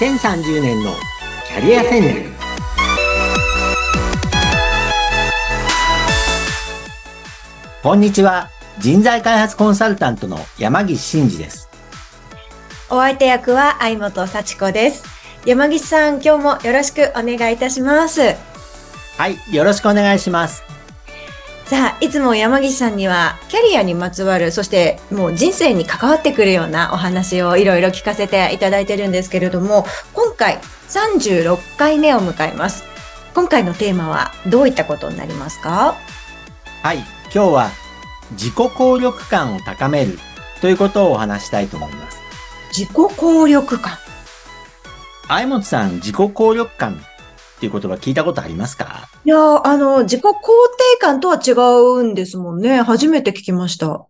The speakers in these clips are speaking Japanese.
2030年のキャリア戦略。こんにちは。人材開発コンサルタントの山岸真嗣です。お相手役は相本幸子です。山岸さん今日もよろしくお願いいたします。はいよろしくお願いしますさあ、いつも山岸さんにはキャリアにまつわる、そしてもう人生に関わってくるようなお話をいろいろ聞かせていただいてるんですけれども、今回36回目を迎えます。今回のテーマはどういったことになりますか？はい、今日は自己効力感を高めるということをお話したいと思います。自己効力感相本さん、自己効力感っていう言葉聞いたことありますか？いや、あの、自己肯定感とは違うんですもんね。初めて聞きました。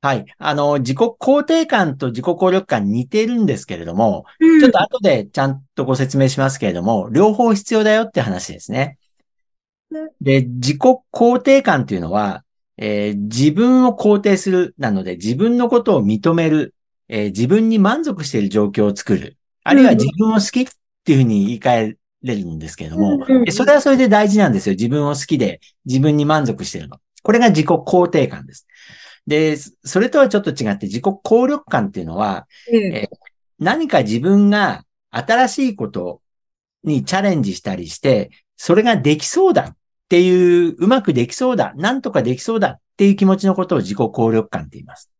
はい。あの、自己肯定感と自己効力感似てるんですけれども、うん、ちょっと後でちゃんとご説明しますけれども、両方必要だよって話ですね。で、自己肯定感っていうのは、えー、自分を肯定するなので、自分のことを認める、えー、自分に満足している状況を作る、あるいは自分を好きっていうふうに言い換えれるんですけれども、それはそれで大事なんですよ。自分を好きで、自分に満足してるの。これが自己肯定感です。で、それとはちょっと違って自己効力感っていうのは、うん、え何か自分が新しいことにチャレンジしたりして、それができそうだっていう、うまくできそうだ、なんとかできそうだっていう気持ちのことを自己効力感って言います。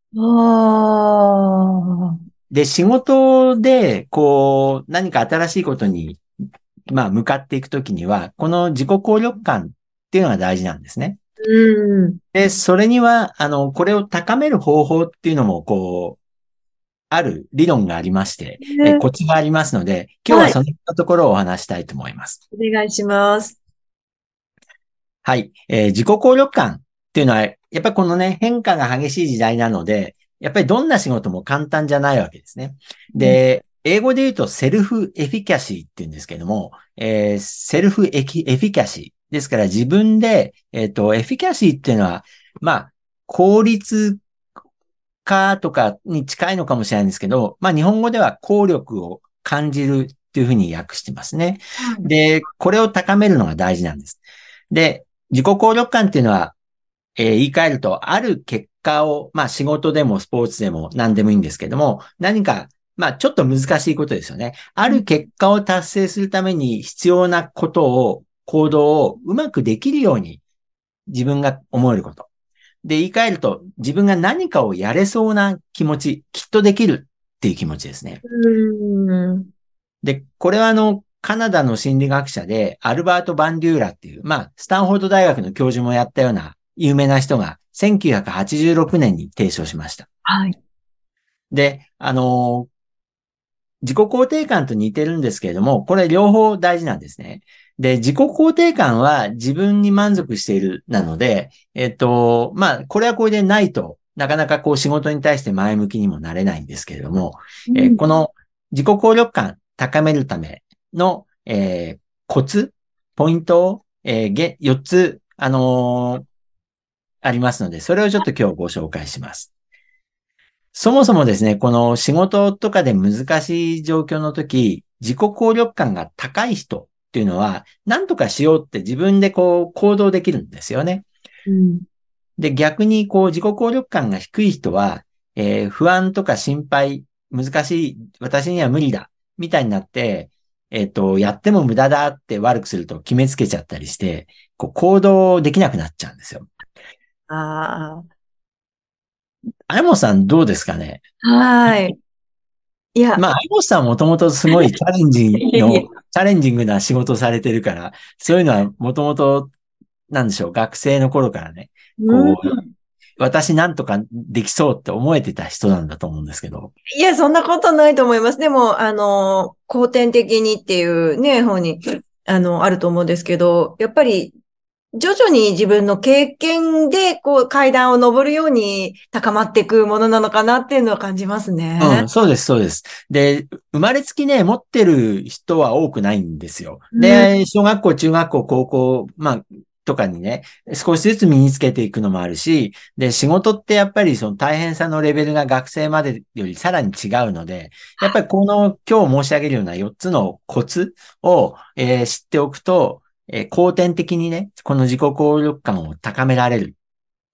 で、仕事で、こう、何か新しいことにまあ、向かっていくときには、この自己効力感っていうのが大事なんですね。うん。で、それには、あの、これを高める方法っていうのも、こう、ある理論がありまして、えコツがありますので、今日はそのところをお話したいと思います。はい、お願いします。はい。えー、自己効力感っていうのは、やっぱりこのね、変化が激しい時代なので、やっぱりどんな仕事も簡単じゃないわけですね。で、英語で言うと self-efficacy って言うんですけども、えー、セルフエフィキャシー。ですから自分で、えっ、ー、と、 efficacy っていうのは、まあ、効率化とかに近いのかもしれないんですけど、まあ、日本語では効力を感じるっていうふうに訳してますね。で、これを高めるのが大事なんです。で、自己効力感っていうのは、えー、言い換えると、ある結果を、まあ仕事でもスポーツでも何でもいいんですけども、何かまあ、ちょっと難しいことですよね。ある結果を達成するために必要なことを、行動をうまくできるように自分が思えること。で、言い換えると、自分が何かをやれそうな気持ち、きっとできるっていう気持ちですね。で、これはあの、カナダの心理学者で、アルバート・バンデューラっていう、まあ、スタンフォード大学の教授もやったような有名な人が、1986年に提唱しました。はい。で、あの自己肯定感と似てるんですけれども、これ両方大事なんですね。で、自己肯定感は自分に満足しているなので、えっと、まあ、これはこれでないと、なかなかこう仕事に対して前向きにもなれないんですけれども、うん、えー、この自己効力感高めるための、えー、コツ、ポイントを、えー、4つ、あのー、ありますので、それをちょっと今日ご紹介します。そもそもですね、この仕事とかで難しい状況の時、自己効力感が高い人っていうのは、何とかしようって自分でこう行動できるんですよね。うん、で、逆にこう自己効力感が低い人は、えー、不安とか心配、難しい、私には無理だ、みたいになって、えっ、ー、と、やっても無駄だって悪くすると決めつけちゃったりして、こう行動できなくなっちゃうんですよ。ああ。あやもさんどうですかね？はい。いや。まあ、あやもさんもともとすごいチャレンジの、チャレンジングな仕事されてるから、そういうのはもともと、なんでしょう、学生の頃からね、こう、うん、私なんとかできそうって思えてた人なんだと思うんですけど。いや、そんなことないと思います。でも、あの、後天的にっていうね、方に、あの、あると思うんですけど、やっぱり徐々に自分の経験で、こう、階段を登るように高まっていくものなのかなっていうのは感じますね。うん、そうです、そうです。で、生まれつきね、持ってる人は多くないんですよ。で、小学校、中学校、高校、まあ、とかにね、少しずつ身につけていくのもあるし、で、仕事ってやっぱりその大変さのレベルが学生までよりさらに違うので、やっぱりこの今日申し上げるような4つのコツを、えー、知っておくと、えー、後天的にね、この自己効力感を高められる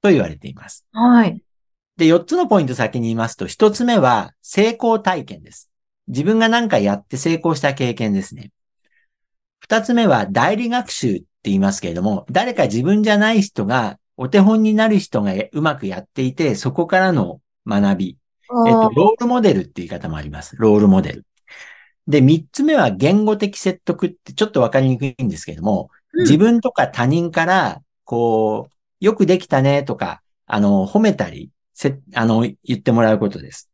と言われています。はい。で、4つのポイント先に言いますと、1つ目は成功体験です。自分が何かやって成功した経験ですね。2つ目は代理学習って言いますけれども、誰か自分じゃない人が、お手本になる人がうまくやっていて、そこからの学び。えっと、ロールモデルって言い方もあります。ロールモデル。で、三つ目は言語的説得ってちょっとわかりにくいんですけれども、うん、自分とか他人から、こう、よくできたねとか、あの、褒めたり、せ、あの、言ってもらうことです。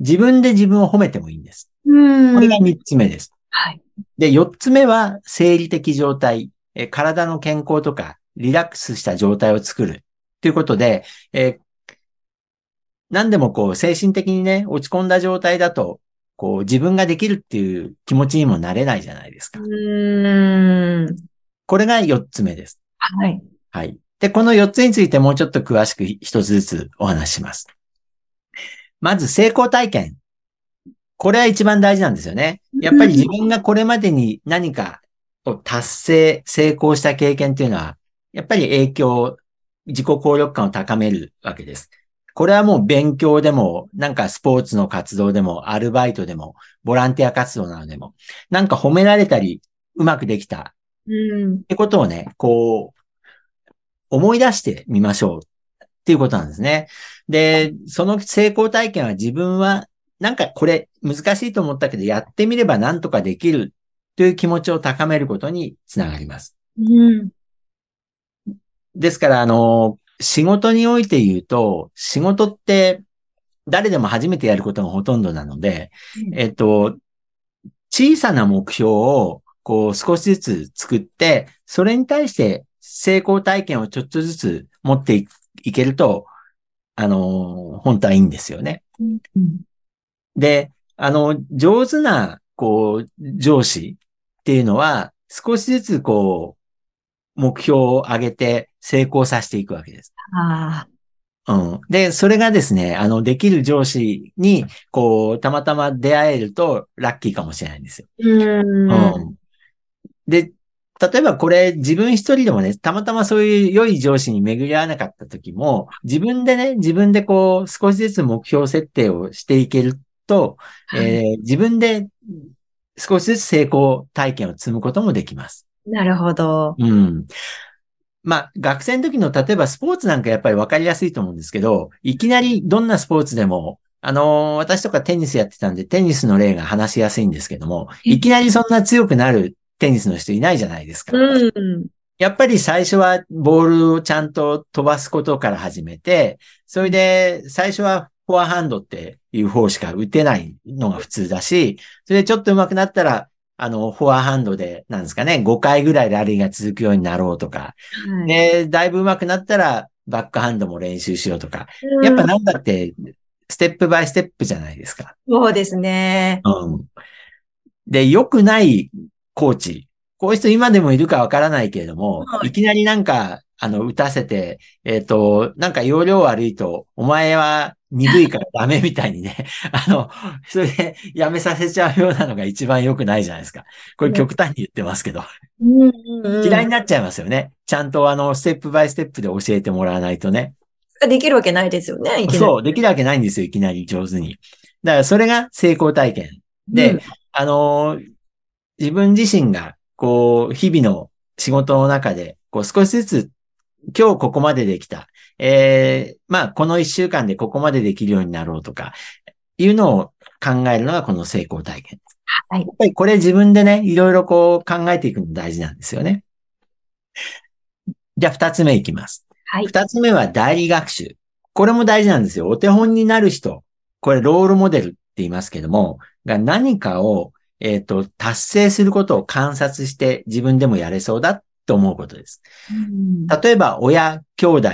自分で自分を褒めてもいいんです。これが三つ目です。はい。で、四つ目は生理的状態。え体の健康とか、リラックスした状態を作る。ということで、えー、何でもこう、精神的にね、落ち込んだ状態だと、こう、自分ができるっていう気持ちにもなれないじゃないですか。うん。これが四つ目です。はい。はい。で、この四つについてもうちょっと詳しく一つずつお話しします。まず、成功体験。これは一番大事なんですよね。やっぱり自分がこれまでに何かを達成、成功した経験っていうのは、やっぱり影響、自己効力感を高めるわけです。これはもう勉強でも、なんかスポーツの活動でも、アルバイトでも、ボランティア活動などでも、なんか褒められたり、うまくできた。うん。ってことをね、こう、思い出してみましょう。っていうことなんですね。で、その成功体験は自分は、なんかこれ難しいと思ったけど、やってみればなんとかできるという気持ちを高めることにつながります。うん、ですから、あの、仕事において言うと、仕事って誰でも初めてやることがほとんどなので、うん、えっと、小さな目標をこう少しずつ作って、それに対して成功体験をちょっとずつ持っていけると、あの、本当はいいんですよね。うん、で、あの、上手な、こう、上司っていうのは、少しずつこう、目標を上げて成功させていくわけです。ああ。うん。で、それがですね、あの、できる上司に、こう、たまたま出会えると、ラッキーかもしれないんですよ。うんうん、で、例えばこれ自分一人でもね、たまたまそういう良い上司に巡り合わなかった時も、自分でね、自分でこう、少しずつ目標設定をしていけると、えー、自分で少しずつ成功体験を積むこともできます。なるほど。うん。まあ、学生の時の、例えばスポーツなんかやっぱり分かりやすいと思うんですけど、いきなりどんなスポーツでも、あのー、私とかテニスやってたんで、テニスの例が話しやすいんですけども、いきなりそんな強くなるテニスの人いないじゃないですか。うん、やっぱり最初はボールをちゃんと飛ばすことから始めて、それで最初はフォアハンドっていう方しか打てないのが普通だし、それでちょっと上手くなったら、あの、フォアハンドで、なんですかね、5回ぐらいラリーが続くようになろうとか、はい、で、だいぶ上手くなったら、バックハンドも練習しようとか、うん、やっぱなんだって、ステップバイステップじゃないですか。そうですね。うん。で、良くないコーチ、こういう人今でもいるかわからないけれども、はい、いきなりなんか、あの、打たせて、えっ、ー、と、なんか容量悪いと、お前は鈍いからダメみたいにね、あの、それでやめさせちゃうようなのが一番良くないじゃないですか。これ極端に言ってますけど。嫌いになっちゃいますよね。ちゃんとあの、ステップバイステップで教えてもらわないとね。できるわけないですよね。そう、できるわけないんですよ、いきなり上手に。だからそれが成功体験。で、うん、あの自分自身が、こう、日々の仕事の中で、こう少しずつ今日ここまでできた。えー、まあ、この一週間でここまでできるようになろうとか、いうのを考えるのがこの成功体験。はい。やっぱりこれ自分でね、いろいろこう考えていくの大事なんですよね。じゃあ二つ目いきます。はい。二つ目は代理学習。これも大事なんですよ。お手本になる人。これロールモデルって言いますけども、が何かを、えっ、ー、と、達成することを観察して自分でもやれそうだと思うことです。例えば、親、兄弟、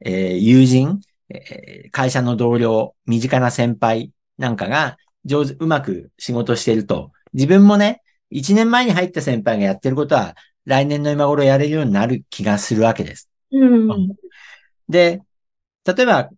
えー、友人、えー、会社の同僚、身近な先輩なんかが上手、うまく仕事してると、自分もね、一年前に入った先輩がやってることは、来年の今頃やれるようになる気がするわけです。うん。で、例えば、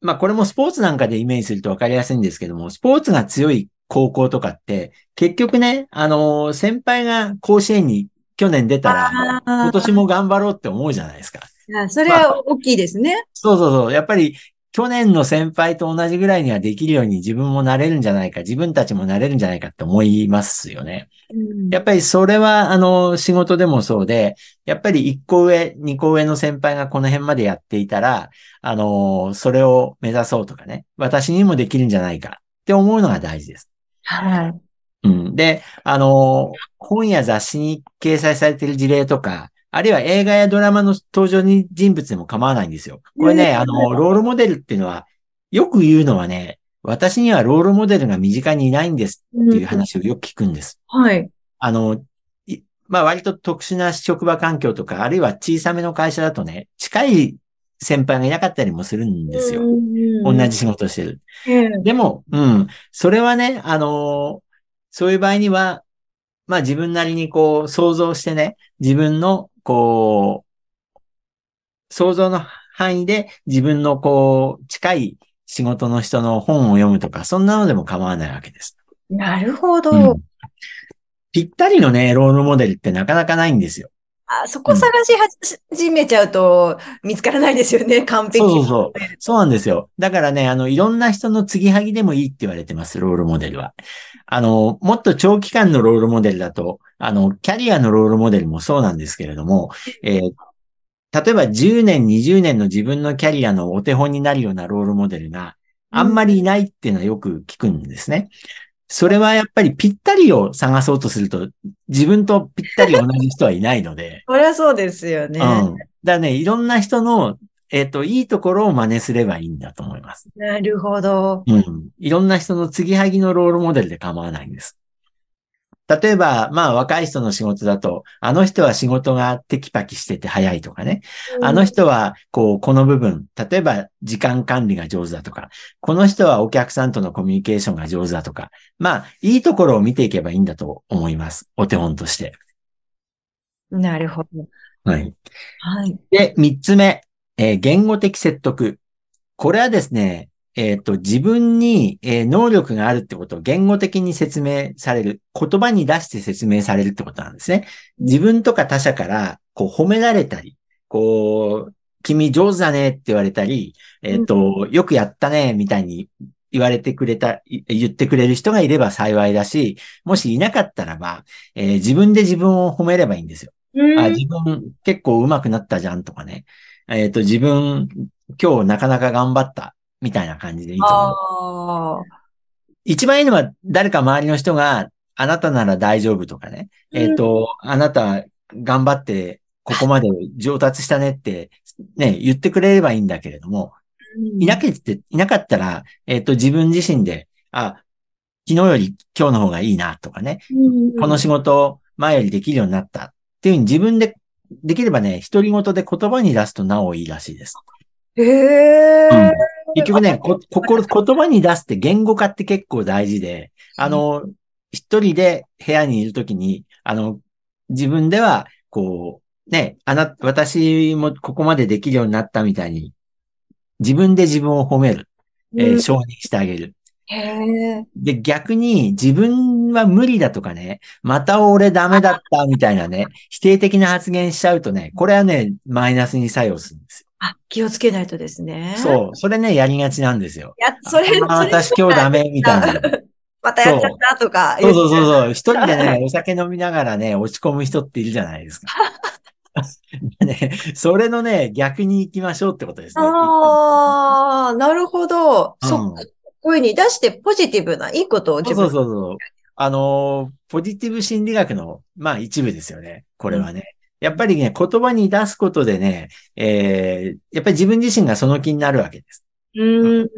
まあこれもスポーツなんかでイメージするとわかりやすいんですけども、スポーツが強い高校とかって、結局ね、あのー先輩が甲子園に去年出たら、あ今年も頑張ろうって思うじゃないですか。あ、それは大きいですね。そうそうそう。やっぱり、去年の先輩と同じぐらいにはできるように自分もなれるんじゃないか、自分たちもなれるんじゃないかって思いますよね。うんやっぱりそれは、あの、仕事でもそうで、やっぱり1個上、2個上の先輩がこの辺までやっていたら、あの、それを目指そうとかね、私にもできるんじゃないかって思うのが大事です。はい。うん。で、あの、本や雑誌に掲載されている事例とか、あるいは映画やドラマの登場に人物でも構わないんですよ。これね、うんあの、ロールモデルっていうのは、よく言うのはね、私にはロールモデルが身近にいないんですっていう話をよく聞くんです。はい。あの、いまあ割と特殊な職場環境とか、あるいは小さめの会社だとね、近い先輩がいなかったりもするんですよ。同じ仕事をしてる。ええでも、うん、それはね、あのそういう場合には、まあ自分なりにこう想像してね、自分のこう、想像の範囲で自分のこう、近い仕事の人の本を読むとか、そんなのでも構わないわけです。なるほど。うんぴったりのね、ロールモデルってなかなかないんですよ。あ、そこ探し始めちゃうと見つからないですよね、完璧そうそうそう。そうなんですよ。だからね、あの、いろんな人の継ぎはぎでもいいって言われてます、ロールモデルは。あの、もっと長期間のロールモデルだと、あの、キャリアのロールモデルもそうなんですけれども、えー例えば10年、20年の自分のキャリアのお手本になるようなロールモデルがあんまりいないっていうのはよく聞くんですね。それはやっぱりぴったりを探そうとすると、自分とぴったり同じ人はいないので、そりゃそうですよね。うん。だね、いろんな人の、えっ、と、いいところを真似すればいいんだと思います。なるほど。うん。いろんな人の継ぎはぎのロールモデルで構わないんです。例えば、まあ若い人の仕事だと、あの人は仕事がテキパキしてて早いとかね。あの人は、こう、この部分、例えば時間管理が上手だとか、この人はお客さんとのコミュニケーションが上手だとか、まあ、いいところを見ていけばいいんだと思います。お手本として。なるほど。はい。はい。で、三つ目、えー言語的説得。これはですね、えっ、と、自分に、えー能力があるってことを言語的に説明される。言葉に出して説明されるってことなんですね。自分とか他者から、こう、褒められたり、こう、君上手だねって言われたり、えっ、と、よくやったね、みたいに言われてくれた、い言ってくれる人がいれば幸いだし、もしいなかったらば、えー自分で自分を褒めればいいんですよ。あ、自分結構上手くなったじゃんとかね。えっ、と、自分今日なかなか頑張ったみたいな感じでいいと思う。一番いいのは誰か周りの人があなたなら大丈夫とかね。えっ、と、あなた頑張ってここまで上達したねってね、言ってくれればいいんだけれども、いなけって、いなかったら、えっ、と、自分自身で、あ、昨日より今日の方がいいなとかね。うんこの仕事前よりできるようになったっていうふうに自分でできればね、独り言で言葉に出すとなおいいらしいです。へえ。うん結局ね、こ、心、言葉に出すって言語化って結構大事で、あの、一人で部屋にいるときに、あの、自分では、こう、ね、あな、私もここまでできるようになったみたいに、自分で自分を褒める、えーうん承認してあげる。で、逆に自分は無理だとかね、また俺ダメだったみたいなね、否定的な発言しちゃうとね、これはね、マイナスに作用するんですあ、気をつけないとですね。よ。そう。それね、やりがちなんですよ。いや、それ、あ私今日ダメみたいな。またやっちゃったとかそうそうそうう。そう。一人でね、お酒飲みながらね、落ち込む人っているじゃないですか。ね、それのね、逆に行きましょうってことですね。ああ、なるほど。うんそっか。声に出してポジティブないいことをそう自分そうそうそう。あのー、ポジティブ心理学の、まあ一部ですよね。これはね。やっぱりね、言葉に出すことでね、えー、やっぱり自分自身がその気になるわけです。うん。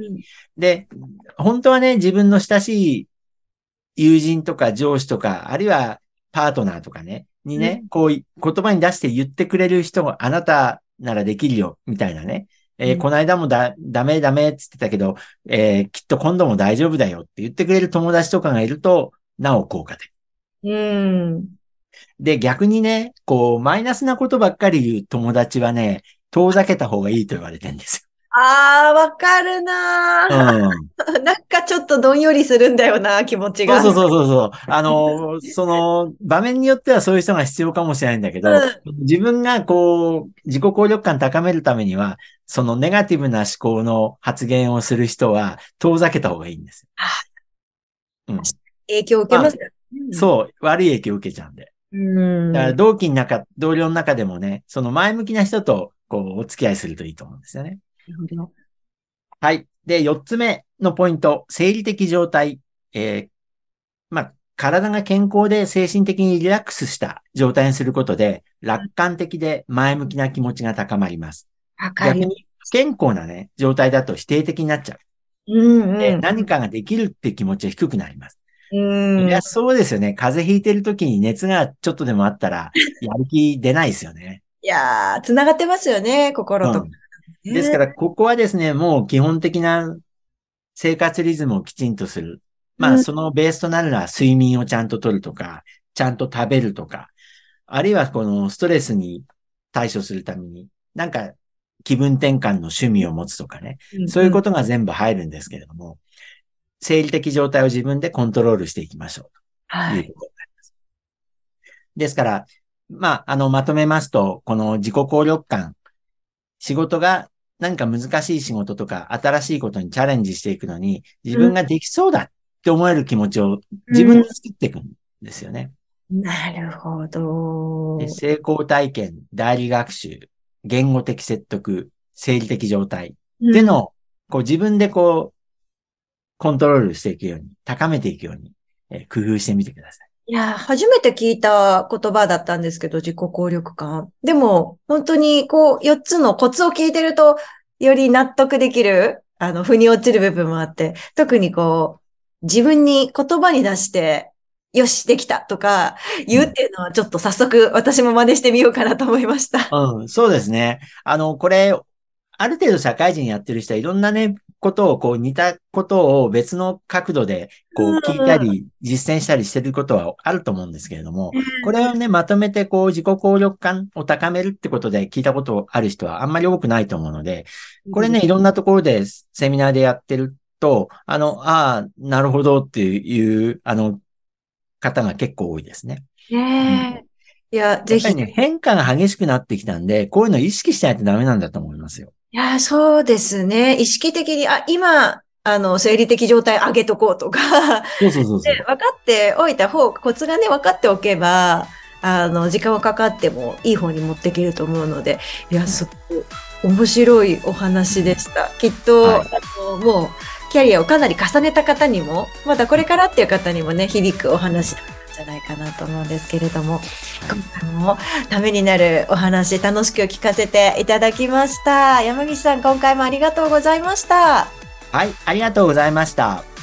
で、本当はね、自分の親しい友人とか上司とか、あるいはパートナーとかね、にね、こうい言葉に出して言ってくれる人があなたならできるよ、みたいなね。えーうんこの間もだ、ダメダメって言ってたけど、えーきっと今度も大丈夫だよって言ってくれる友達とかがいると、なお効果的。うん。で、逆にね、こう、マイナスなことばっかり言う友達はね、遠ざけた方がいいと言われてるんですああ、わかるなよ。ー、なんかちょっとどんよりするんだよな、気持ちうん。が。そうそうそうそう。あの、その、場面によってはそういう人が必要かもしれないんだけど、う自分がこう、自己効力感高めるためには、そのネガティブな思考の発言をする人は遠ざけた方がいいんですよ。うん。影響を受けますよ。そう、悪い影響を受けちゃうんで。うん。だから同期の中、同僚の中でもね、その前向きな人と、こう、お付き合いするといいと思うんですよね。なるほどはい。で、四つ目のポイント、生理的状態。えーまあ、体が健康で精神的にリラックスした状態にすることで、楽観的で前向きな気持ちが高まります。逆に、不健康なね、状態だと否定的になっちゃうんう。で、うん。何かができるって気持ちが低くなります。うんいや、そうですよね。風邪ひいてる時に熱がちょっとでもあったら、やる気出ないですよね。いやー、つながってますよね、心と。うんですから、ここはですね、もう基本的な生活リズムをきちんとする。まあ、うんそのベースとなるのは睡眠をちゃんととるとか、ちゃんと食べるとか、あるいはこのストレスに対処するために、なんか気分転換の趣味を持つとかね、んそういうことが全部入るんですけれども、生理的状態を自分でコントロールしていきましょう。はい。ということになります。ですから、まあ、あの、まとめますと、この自己効力感、仕事が何か難しい仕事とか新しいことにチャレンジしていくのに、自分ができそうだって思える気持ちを自分で作っていくんですよね。なるほど。で成功体験、代理学習、言語的説得、生理的状態っていうのを、こう自分でこう、コントロールしていくように、高めていくように、えー工夫してみてください。いや、初めて聞いた言葉だったんですけど、自己効力感。でも、本当に、こう、4つのコツを聞いてると、より納得できる、あの、腑に落ちる部分もあって、特にこう、自分に言葉に出して、よし、できたとか、言うっていうのはちょっと早速私も真似してみようかなと思いました。うん、そうですね。あの、これ、ある程度社会人やってる人はいろんなね、ことを、こう似たことを別の角度で、こう聞いたり、実践したりしてることはあると思うんですけれども、これをね、まとめて、こう、自己効力感を高めるってことで聞いたことある人はあんまり多くないと思うので、これね、いろんなところでセミナーでやってると、あの、ああ、なるほどっていう、あの、方が結構多いですね。ねえ。いや、ぜひ。ね、変化が激しくなってきたんで、こういうのを意識しないとダメなんだと思いますよ。いや、そうですね。意識的に、あ、今、あの、生理的状態上げとこうとか、そうそうそうそうで。分かっておいた方、コツがね、分かっておけば、あの、時間はかかってもいい方に持っていけると思うので、いや、すごく面白いお話でした。きっと、はいあの、もう、キャリアをかなり重ねた方にも、まだこれからっていう方にもね、響くお話じゃないかなと思うんですけれども、今回もためになるお話、楽しく聞かせていただきました。山岸さん、今回もありがとうございました。はい、ありがとうございました。